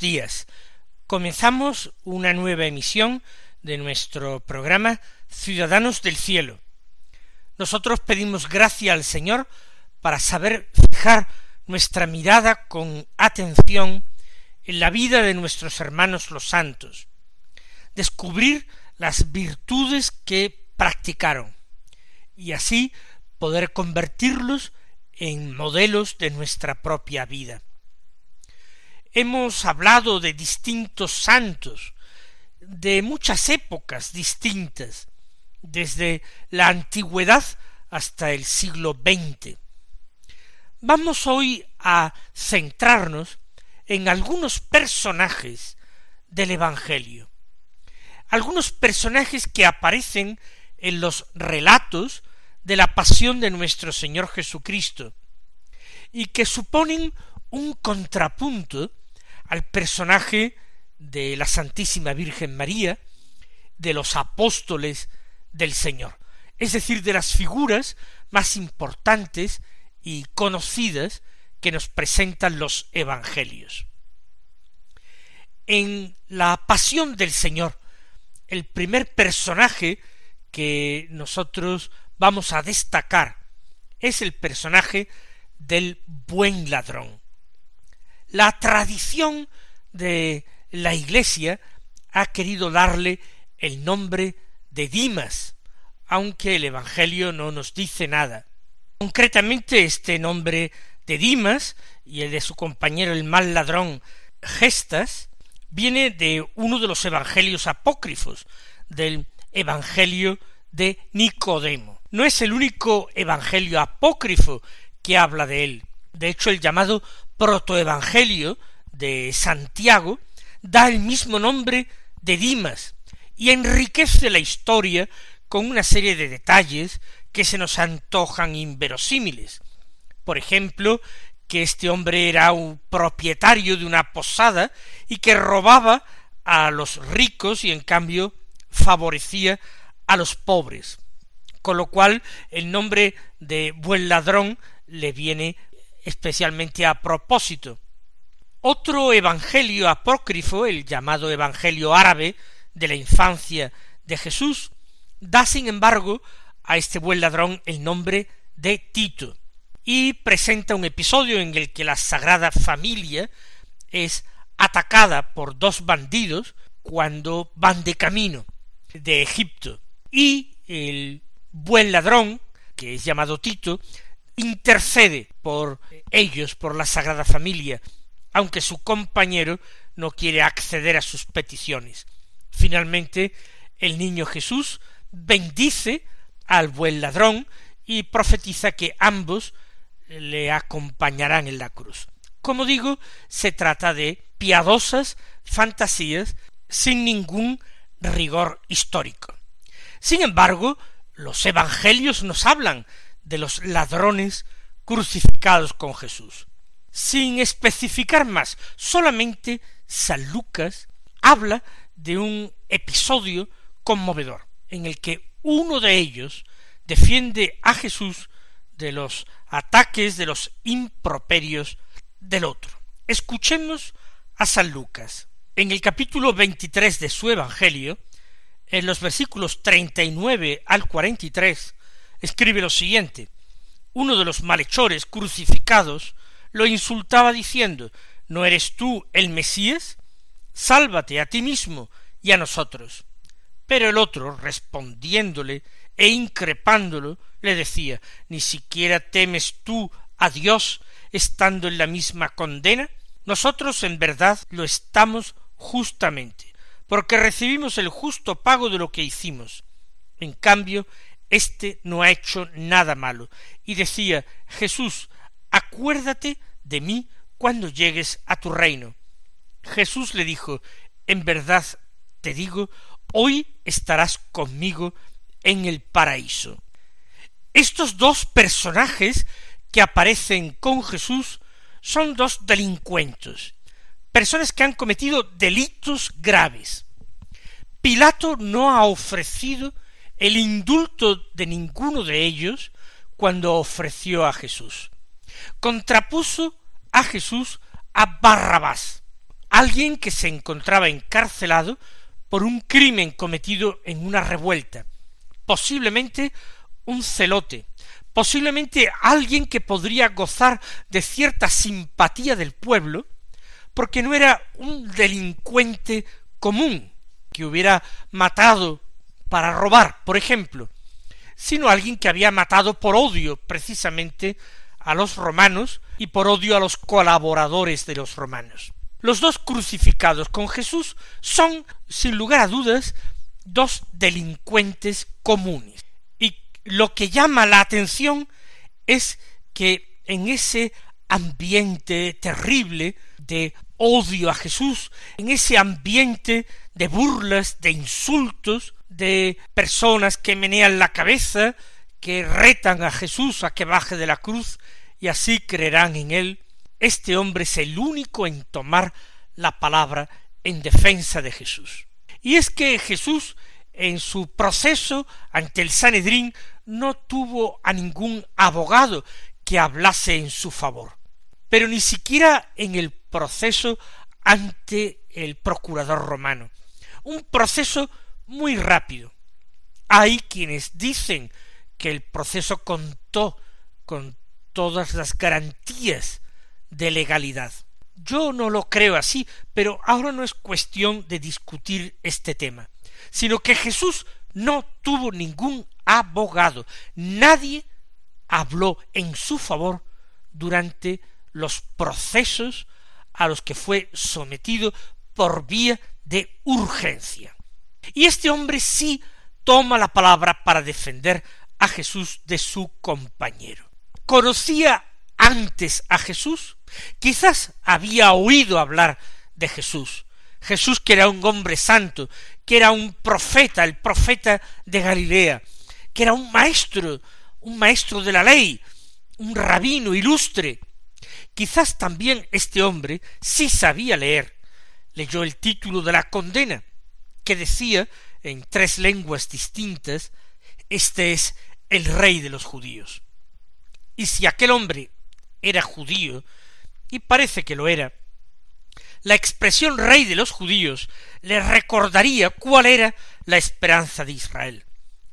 Días. Comenzamos una nueva emisión de nuestro programa Ciudadanos del Cielo. Nosotros pedimos gracia al Señor para saber fijar nuestra mirada con atención en la vida de nuestros hermanos los santos, descubrir las virtudes que practicaron y así poder convertirlos en modelos de nuestra propia vida. Hemos hablado de distintos santos, de muchas épocas distintas, desde la antigüedad hasta el siglo XX. Vamos hoy a centrarnos en algunos personajes del Evangelio, algunos personajes que aparecen en los relatos de la pasión de nuestro Señor Jesucristo, y que suponen un contrapunto al personaje de la Santísima Virgen María, de los apóstoles del Señor, es decir, de las figuras más importantes y conocidas que nos presentan los Evangelios. En la pasión del Señor, el primer personaje que nosotros vamos a destacar es el personaje del buen ladrón la tradición de la Iglesia ha querido darle el nombre de Dimas, aunque el Evangelio no nos dice nada. Concretamente este nombre de Dimas y el de su compañero el mal ladrón Gestas viene de uno de los evangelios apócrifos, del Evangelio de Nicodemo. No es el único evangelio apócrifo que habla de él. De hecho, el llamado protoevangelio de Santiago da el mismo nombre de Dimas y enriquece la historia con una serie de detalles que se nos antojan inverosímiles. Por ejemplo, que este hombre era un propietario de una posada y que robaba a los ricos y en cambio favorecía a los pobres, con lo cual el nombre de buen ladrón le viene especialmente a propósito. Otro evangelio apócrifo, el llamado Evangelio árabe de la infancia de Jesús, da sin embargo a este buen ladrón el nombre de Tito y presenta un episodio en el que la Sagrada Familia es atacada por dos bandidos cuando van de camino de Egipto y el buen ladrón, que es llamado Tito, intercede por ellos, por la Sagrada Familia, aunque su compañero no quiere acceder a sus peticiones. Finalmente, el niño Jesús bendice al buen ladrón y profetiza que ambos le acompañarán en la cruz. Como digo, se trata de piadosas fantasías sin ningún rigor histórico. Sin embargo, los evangelios nos hablan de los ladrones crucificados con Jesús. Sin especificar más, solamente San Lucas habla de un episodio conmovedor, en el que uno de ellos defiende a Jesús de los ataques, de los improperios del otro. Escuchemos a San Lucas. En el capítulo veintitrés de su Evangelio, en los versículos treinta y nueve al cuarenta y tres, escribe lo siguiente uno de los malhechores crucificados lo insultaba diciendo ¿No eres tú el Mesías? Sálvate a ti mismo y a nosotros. Pero el otro, respondiéndole e increpándolo, le decía Ni siquiera temes tú a Dios estando en la misma condena? Nosotros en verdad lo estamos justamente, porque recibimos el justo pago de lo que hicimos. En cambio, éste no ha hecho nada malo. Y decía Jesús, acuérdate de mí cuando llegues a tu reino. Jesús le dijo, en verdad te digo, hoy estarás conmigo en el paraíso. Estos dos personajes que aparecen con Jesús son dos delincuentes, personas que han cometido delitos graves. Pilato no ha ofrecido el indulto de ninguno de ellos cuando ofreció a Jesús. Contrapuso a Jesús a Barrabás, alguien que se encontraba encarcelado por un crimen cometido en una revuelta, posiblemente un celote, posiblemente alguien que podría gozar de cierta simpatía del pueblo, porque no era un delincuente común que hubiera matado para robar, por ejemplo, sino alguien que había matado por odio precisamente a los romanos y por odio a los colaboradores de los romanos. Los dos crucificados con Jesús son, sin lugar a dudas, dos delincuentes comunes. Y lo que llama la atención es que en ese ambiente terrible de odio a Jesús, en ese ambiente de burlas, de insultos, de personas que menean la cabeza, que retan a Jesús a que baje de la cruz y así creerán en él, este hombre es el único en tomar la palabra en defensa de Jesús. Y es que Jesús en su proceso ante el Sanedrín no tuvo a ningún abogado que hablase en su favor, pero ni siquiera en el proceso ante el procurador romano. Un proceso muy rápido. Hay quienes dicen que el proceso contó con todas las garantías de legalidad. Yo no lo creo así, pero ahora no es cuestión de discutir este tema, sino que Jesús no tuvo ningún abogado, nadie habló en su favor durante los procesos a los que fue sometido por vía de urgencia. Y este hombre sí toma la palabra para defender a Jesús de su compañero. Conocía antes a Jesús, quizás había oído hablar de Jesús, Jesús que era un hombre santo, que era un profeta, el profeta de Galilea, que era un maestro, un maestro de la ley, un rabino ilustre. Quizás también este hombre sí sabía leer, leyó el título de la condena, que decía en tres lenguas distintas, este es el rey de los judíos. Y si aquel hombre era judío, y parece que lo era, la expresión rey de los judíos le recordaría cuál era la esperanza de Israel.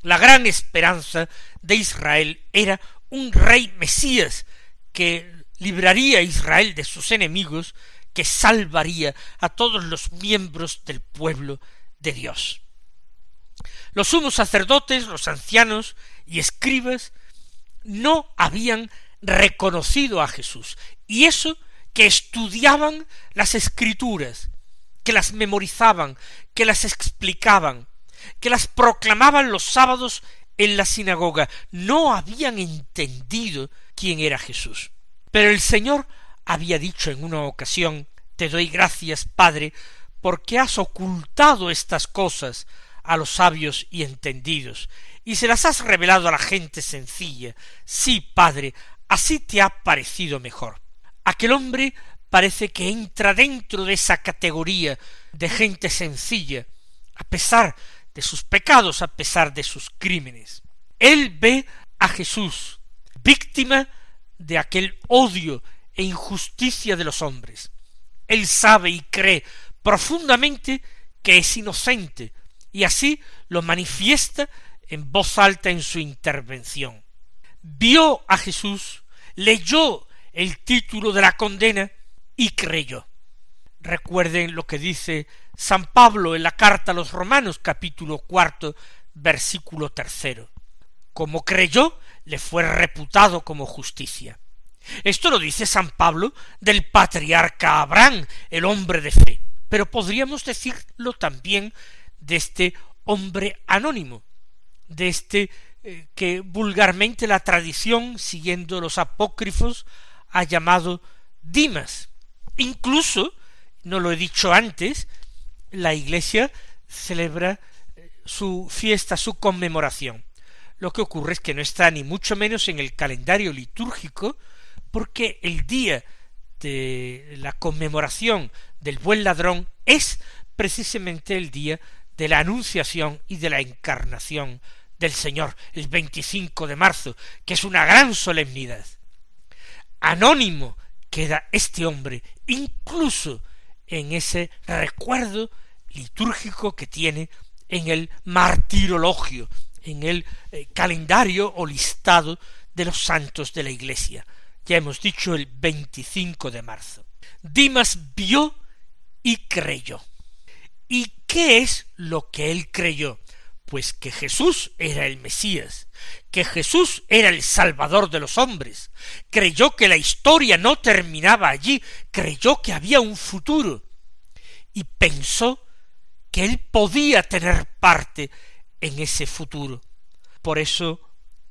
La gran esperanza de Israel era un rey Mesías que libraría a Israel de sus enemigos, que salvaría a todos los miembros del pueblo de Dios. Los sumos sacerdotes, los ancianos y escribas no habían reconocido a Jesús. Y eso que estudiaban las escrituras, que las memorizaban, que las explicaban, que las proclamaban los sábados en la sinagoga, no habían entendido quién era Jesús. Pero el Señor había dicho en una ocasión Te doy gracias, Padre, porque has ocultado estas cosas a los sabios y entendidos, y se las has revelado a la gente sencilla. Sí, Padre, así te ha parecido mejor. Aquel hombre parece que entra dentro de esa categoría de gente sencilla, a pesar de sus pecados, a pesar de sus crímenes. Él ve a Jesús, víctima de aquel odio e injusticia de los hombres. Él sabe y cree profundamente que es inocente, y así lo manifiesta en voz alta en su intervención. Vio a Jesús, leyó el título de la condena y creyó. Recuerden lo que dice San Pablo en la carta a los Romanos capítulo cuarto versículo tercero. Como creyó, le fue reputado como justicia. Esto lo dice San Pablo del patriarca Abraham, el hombre de fe, pero podríamos decirlo también de este hombre anónimo, de este eh, que vulgarmente la tradición, siguiendo los apócrifos, ha llamado Dimas. Incluso, no lo he dicho antes, la Iglesia celebra eh, su fiesta, su conmemoración. Lo que ocurre es que no está ni mucho menos en el calendario litúrgico, porque el día de la conmemoración del buen ladrón es precisamente el día de la anunciación y de la encarnación del Señor, el 25 de marzo, que es una gran solemnidad. Anónimo queda este hombre, incluso en ese recuerdo litúrgico que tiene en el martirologio, en el eh, calendario o listado de los santos de la Iglesia. Ya hemos dicho el 25 de marzo. Dimas vio y creyó. ¿Y qué es lo que él creyó? Pues que Jesús era el Mesías, que Jesús era el Salvador de los hombres, creyó que la historia no terminaba allí, creyó que había un futuro, y pensó que él podía tener parte en ese futuro. Por eso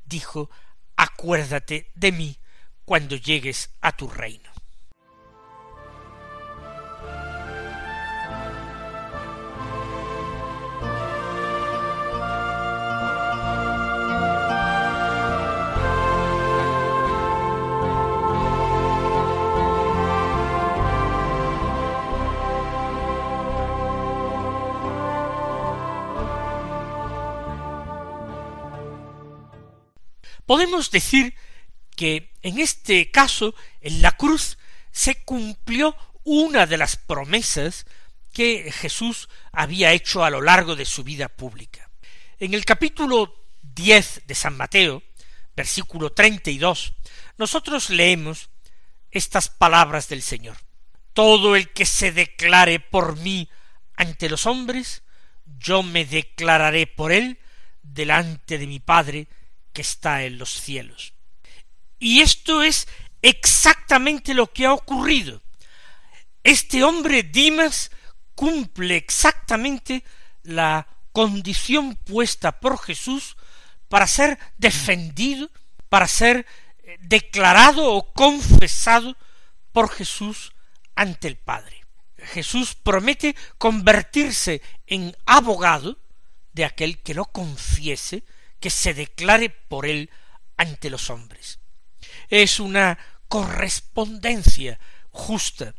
dijo, acuérdate de mí cuando llegues a tu reino. Podemos decir que en este caso, en la cruz, se cumplió una de las promesas que Jesús había hecho a lo largo de su vida pública. En el capítulo diez de San Mateo, versículo treinta y dos, nosotros leemos estas palabras del Señor. Todo el que se declare por mí ante los hombres, yo me declararé por él delante de mi Padre que está en los cielos. Y esto es exactamente lo que ha ocurrido. Este hombre Dimas cumple exactamente la condición puesta por Jesús para ser defendido, para ser eh, declarado o confesado por Jesús ante el Padre. Jesús promete convertirse en abogado de aquel que lo confiese que se declare por él ante los hombres. Es una correspondencia justa.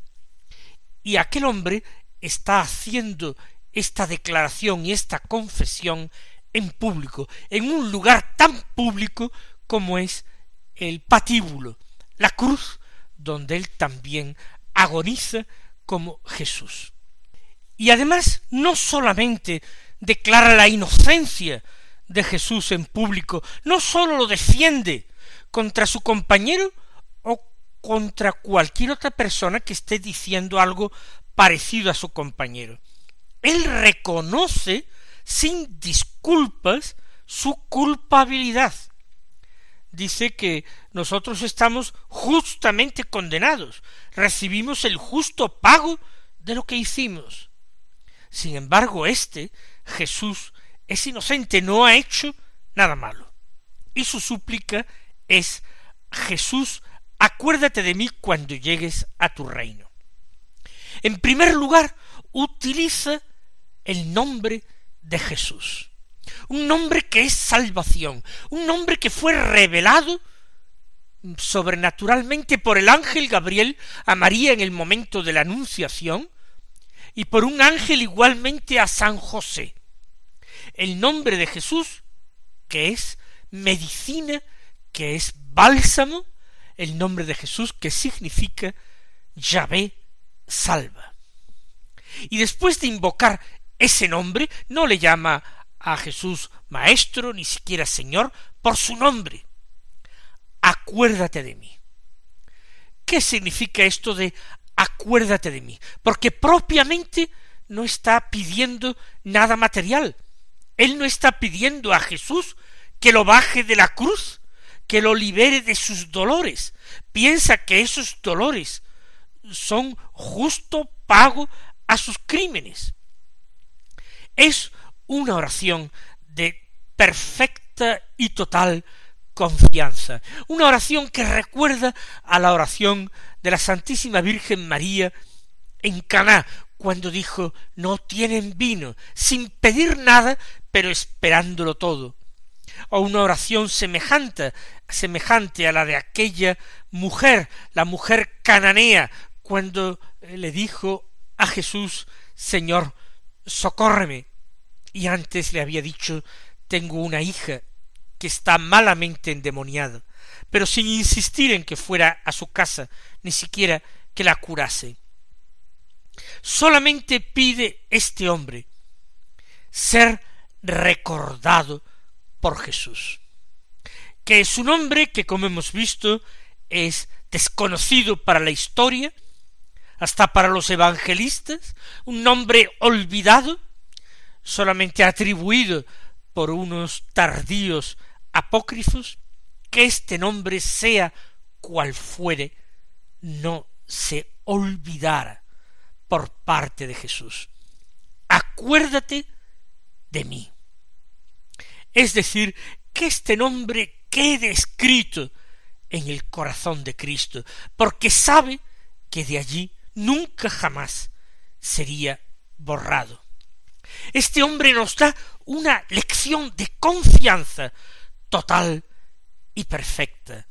Y aquel hombre está haciendo esta declaración y esta confesión en público, en un lugar tan público como es el patíbulo, la cruz, donde él también agoniza como Jesús. Y además no solamente declara la inocencia de Jesús en público no sólo lo defiende contra su compañero o contra cualquier otra persona que esté diciendo algo parecido a su compañero. Él reconoce sin disculpas su culpabilidad. Dice que nosotros estamos justamente condenados, recibimos el justo pago de lo que hicimos. Sin embargo, este Jesús es inocente, no ha hecho nada malo. Y su súplica es Jesús, acuérdate de mí cuando llegues a tu reino. En primer lugar, utiliza el nombre de Jesús, un nombre que es salvación, un nombre que fue revelado sobrenaturalmente por el ángel Gabriel a María en el momento de la anunciación y por un ángel igualmente a San José el nombre de Jesús, que es medicina, que es bálsamo, el nombre de Jesús que significa Yahvé salva. Y después de invocar ese nombre, no le llama a Jesús maestro, ni siquiera Señor, por su nombre. Acuérdate de mí. ¿Qué significa esto de acuérdate de mí? Porque propiamente no está pidiendo nada material, él no está pidiendo a Jesús que lo baje de la cruz, que lo libere de sus dolores. Piensa que esos dolores son justo pago a sus crímenes. Es una oración de perfecta y total confianza, una oración que recuerda a la oración de la Santísima Virgen María en Caná, cuando dijo no tienen vino, sin pedir nada, pero esperándolo todo. O una oración semejante, semejante a la de aquella mujer, la mujer cananea, cuando le dijo a Jesús Señor, socórreme. Y antes le había dicho tengo una hija que está malamente endemoniada, pero sin insistir en que fuera a su casa, ni siquiera que la curase. Solamente pide este hombre ser recordado por Jesús. Que su nombre, que como hemos visto, es desconocido para la historia, hasta para los evangelistas, un nombre olvidado, solamente atribuido por unos tardíos apócrifos, que este nombre sea cual fuere, no se olvidara por parte de Jesús. Acuérdate de mí. Es decir, que este nombre quede escrito en el corazón de Cristo, porque sabe que de allí nunca jamás sería borrado. Este hombre nos da una lección de confianza total y perfecta.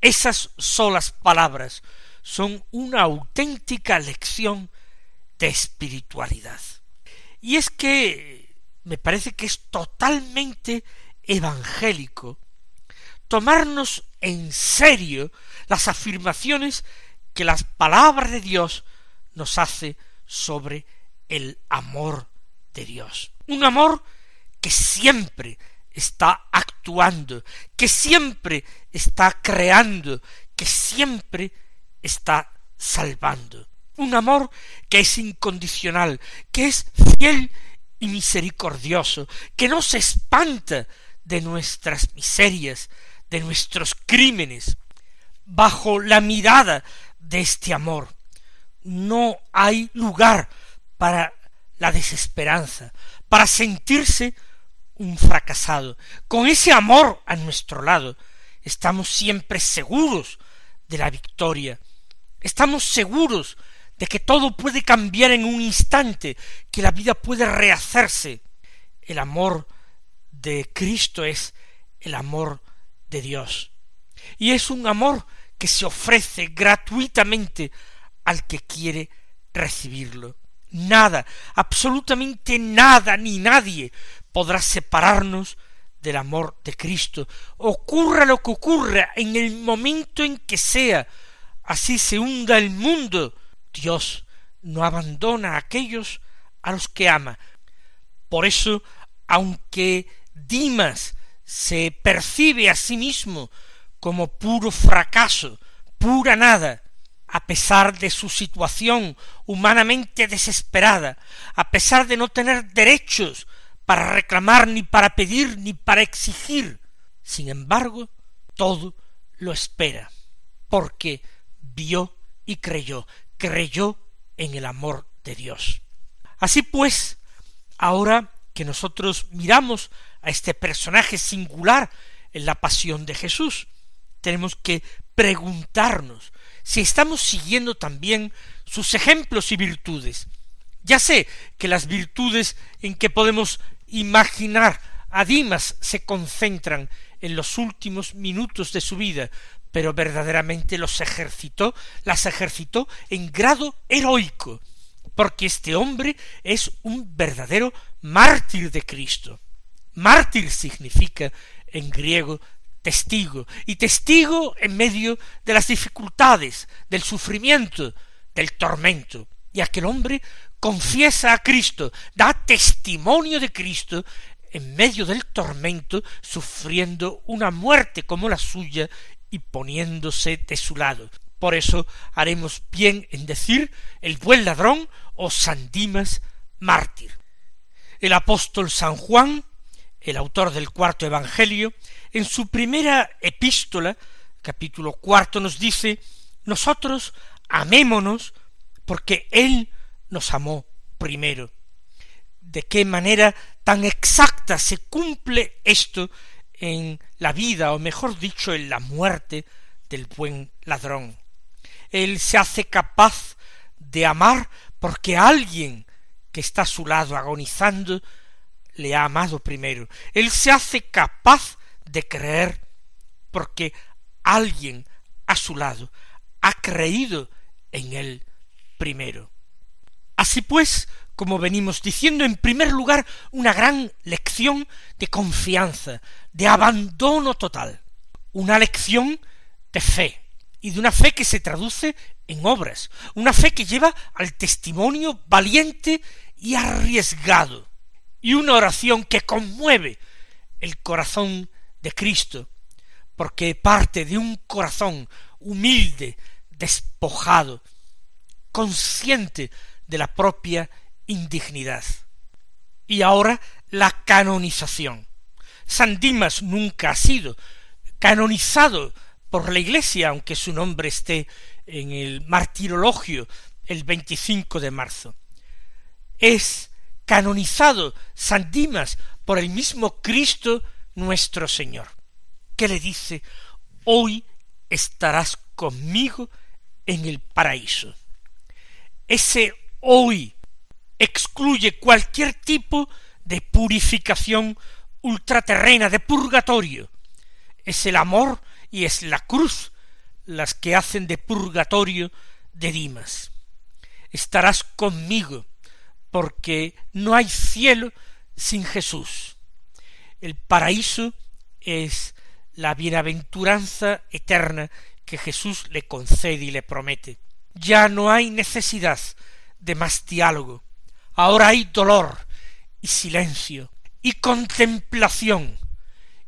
Esas solas palabras son una auténtica lección de espiritualidad. Y es que me parece que es totalmente evangélico tomarnos en serio las afirmaciones que las palabras de Dios nos hace sobre el amor de Dios. Un amor que siempre está actuando, que siempre está creando, que siempre está salvando. Un amor que es incondicional, que es fiel y misericordioso, que no se espanta de nuestras miserias, de nuestros crímenes. Bajo la mirada de este amor no hay lugar para la desesperanza, para sentirse un fracasado. Con ese amor a nuestro lado, estamos siempre seguros de la victoria. Estamos seguros de que todo puede cambiar en un instante, que la vida puede rehacerse. El amor de Cristo es el amor de Dios. Y es un amor que se ofrece gratuitamente al que quiere recibirlo. Nada, absolutamente nada ni nadie podrá separarnos del amor de Cristo. Ocurra lo que ocurra en el momento en que sea, así se hunda el mundo, Dios no abandona a aquellos a los que ama. Por eso, aunque Dimas se percibe a sí mismo como puro fracaso, pura nada, a pesar de su situación humanamente desesperada, a pesar de no tener derechos para reclamar, ni para pedir, ni para exigir. Sin embargo, todo lo espera, porque vio y creyó, creyó en el amor de Dios. Así pues, ahora que nosotros miramos a este personaje singular en la pasión de Jesús, tenemos que preguntarnos si estamos siguiendo también sus ejemplos y virtudes. Ya sé que las virtudes en que podemos imaginar a Dimas se concentran en los últimos minutos de su vida, pero verdaderamente los ejercitó, las ejercitó en grado heroico, porque este hombre es un verdadero mártir de Cristo. Mártir significa en griego testigo, y testigo en medio de las dificultades, del sufrimiento, del tormento. Y aquel hombre confiesa a Cristo, da testimonio de Cristo en medio del tormento, sufriendo una muerte como la suya y poniéndose de su lado. Por eso haremos bien en decir el buen ladrón o San Dimas mártir. El apóstol San Juan, el autor del cuarto Evangelio, En su primera epístola, capítulo cuarto, nos dice, nosotros amémonos porque Él nos amó primero. ¿De qué manera tan exacta se cumple esto en la vida, o mejor dicho, en la muerte del buen ladrón? Él se hace capaz de amar porque alguien que está a su lado agonizando le ha amado primero. Él se hace capaz de creer porque alguien a su lado ha creído en él primero. Así pues, como venimos diciendo, en primer lugar, una gran lección de confianza, de abandono total, una lección de fe, y de una fe que se traduce en obras, una fe que lleva al testimonio valiente y arriesgado, y una oración que conmueve el corazón de Cristo, porque parte de un corazón humilde, despojado, consciente de la propia indignidad. Y ahora la canonización. San Dimas nunca ha sido canonizado por la Iglesia, aunque su nombre esté en el martirologio el 25 de marzo. Es canonizado San Dimas por el mismo Cristo nuestro Señor, que le dice, hoy estarás conmigo en el paraíso. Ese hoy excluye cualquier tipo de purificación ultraterrena, de purgatorio. Es el amor y es la cruz las que hacen de purgatorio de Dimas. Estarás conmigo, porque no hay cielo sin Jesús. El paraíso es la bienaventuranza eterna que Jesús le concede y le promete. Ya no hay necesidad de más diálogo. Ahora hay dolor y silencio y contemplación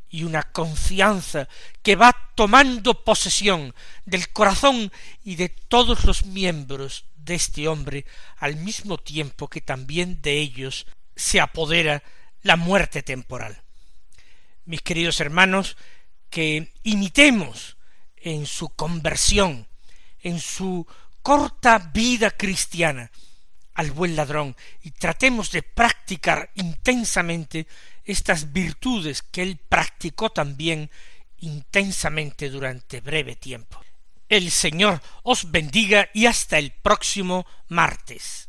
y una confianza que va tomando posesión del corazón y de todos los miembros de este hombre al mismo tiempo que también de ellos se apodera la muerte temporal. Mis queridos hermanos, que imitemos en su conversión, en su corta vida cristiana, al buen ladrón y tratemos de practicar intensamente estas virtudes que él practicó también intensamente durante breve tiempo. El Señor os bendiga y hasta el próximo martes.